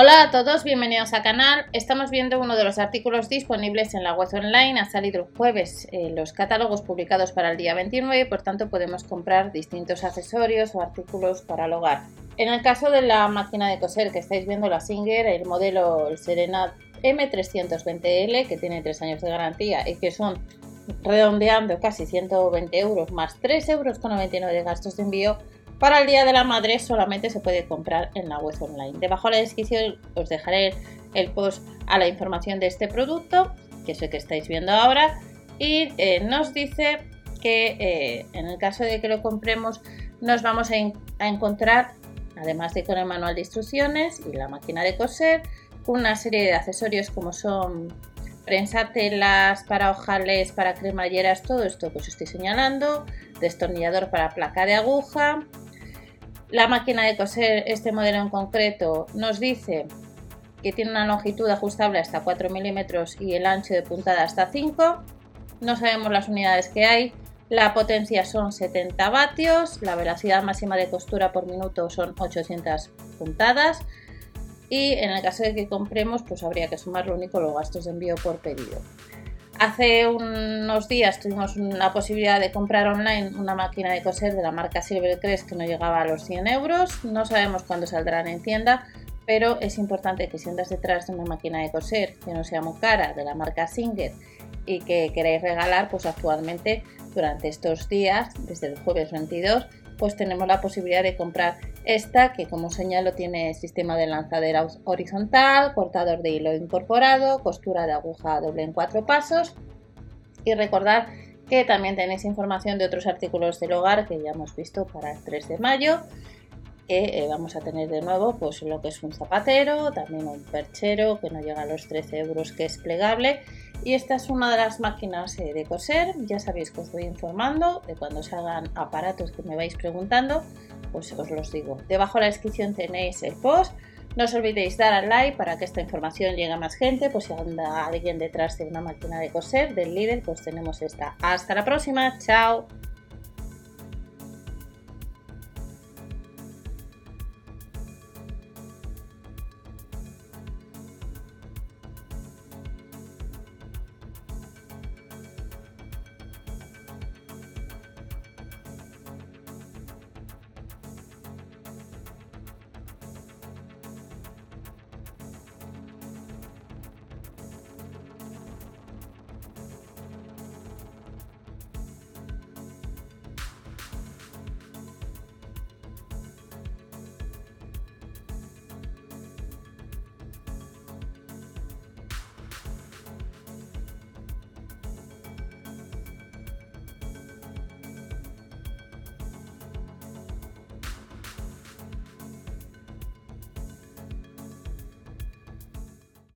Hola a todos, bienvenidos al canal. Estamos viendo uno de los artículos disponibles en la web online. Ha salido el jueves eh, los catálogos publicados para el día 29 y por tanto podemos comprar distintos accesorios o artículos para el hogar. En el caso de la máquina de coser que estáis viendo, la Singer, el modelo Serena M320L que tiene 3 años de garantía y que son redondeando casi 120 euros más 3,99 euros de gastos de envío, para el Día de la Madre solamente se puede comprar en la web online. Debajo de la descripción os dejaré el post a la información de este producto, que es el que estáis viendo ahora, y eh, nos dice que eh, en el caso de que lo compremos nos vamos a, encontrar, además de con el manual de instrucciones y la máquina de coser, una serie de accesorios como son prensa telas para ojales, para cremalleras, todo esto que os estoy señalando, destornillador para placa de aguja, la máquina de coser, este modelo en concreto, nos dice que tiene una longitud ajustable hasta 4 milímetros y el ancho de puntada hasta 5. No sabemos las unidades que hay. La potencia son 70 vatios. La velocidad máxima de costura por minuto son 800 puntadas. Y en el caso de que compremos, pues habría que sumar lo único los gastos de envío por pedido. Hace unos días tuvimos una posibilidad de comprar online una máquina de coser de la marca Silvercrest que no llegaba a los 100 euros. No sabemos cuándo saldrán en tienda, pero es importante que si andas detrás de una máquina de coser que no sea muy cara, de la marca Singer, y que queréis regalar, pues actualmente durante estos días, desde el jueves 22, pues tenemos la posibilidad de comprar esta que como señalo tiene sistema de lanzadera horizontal, cortador de hilo incorporado, costura de aguja doble en cuatro pasos. Y recordar que también tenéis información de otros artículos del hogar que ya hemos visto para el 3 de mayo que eh, vamos a tener de nuevo pues lo que es un zapatero, también un perchero que no llega a los 13 euros que es plegable y esta es una de las máquinas eh, de coser, ya sabéis que os voy informando de cuando salgan aparatos que me vais preguntando, pues os los digo. Debajo de la descripción tenéis el post, no os olvidéis dar al like para que esta información llegue a más gente, pues si anda alguien detrás de una máquina de coser del líder, pues tenemos esta. Hasta la próxima, chao.